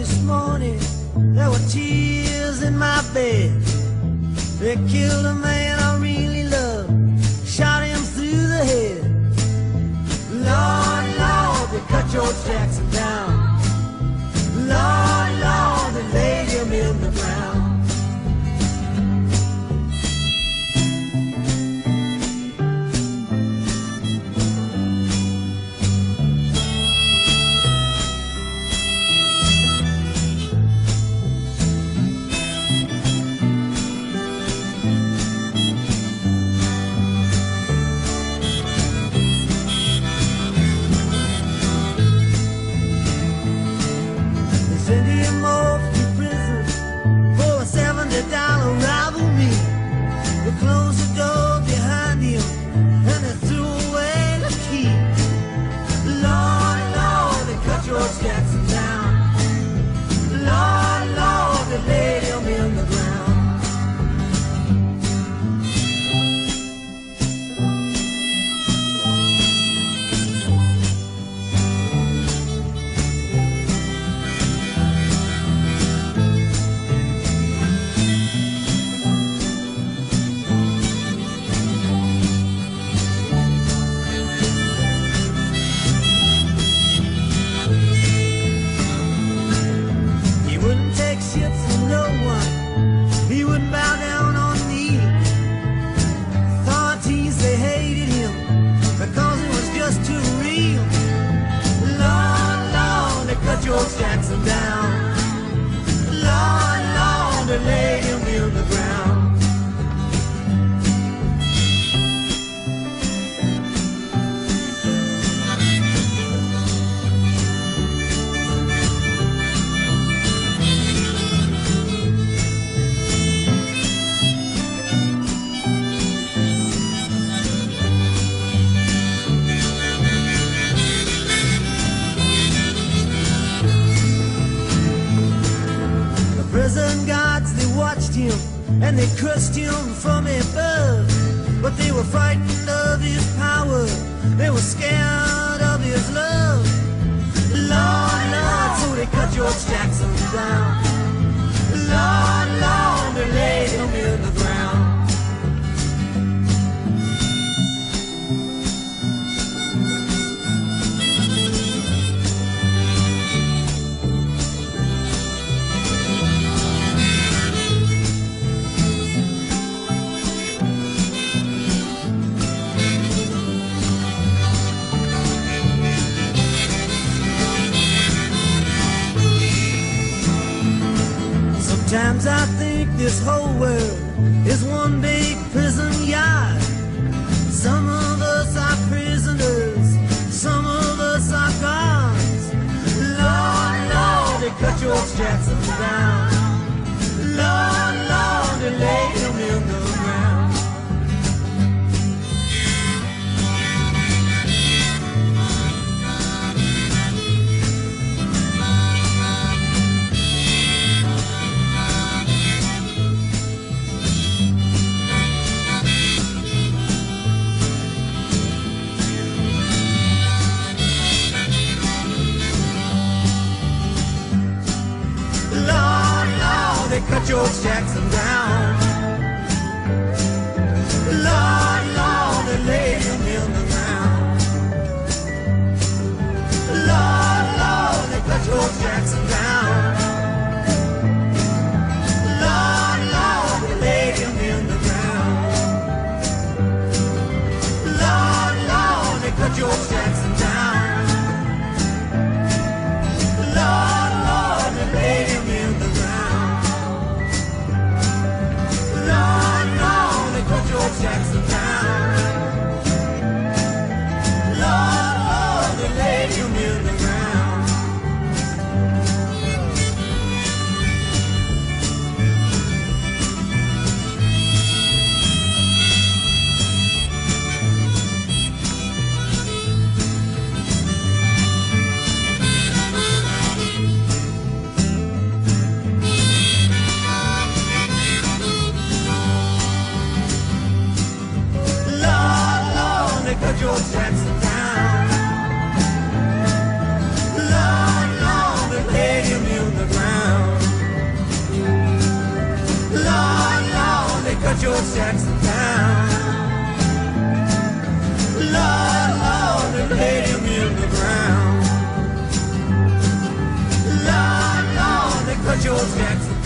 this morning. There were tears in my bed. They killed a man. sending more. him and they cursed him from above. But they were frightened of his power, they were scared of his love. Lord, Lord, so they cut George Jackson down. Sometimes I think this whole world is one big prison yard. Summer That George Jackson Jackson. Lord, Lord, they laid him in the ground. Lord, Lord, they cut George Jackson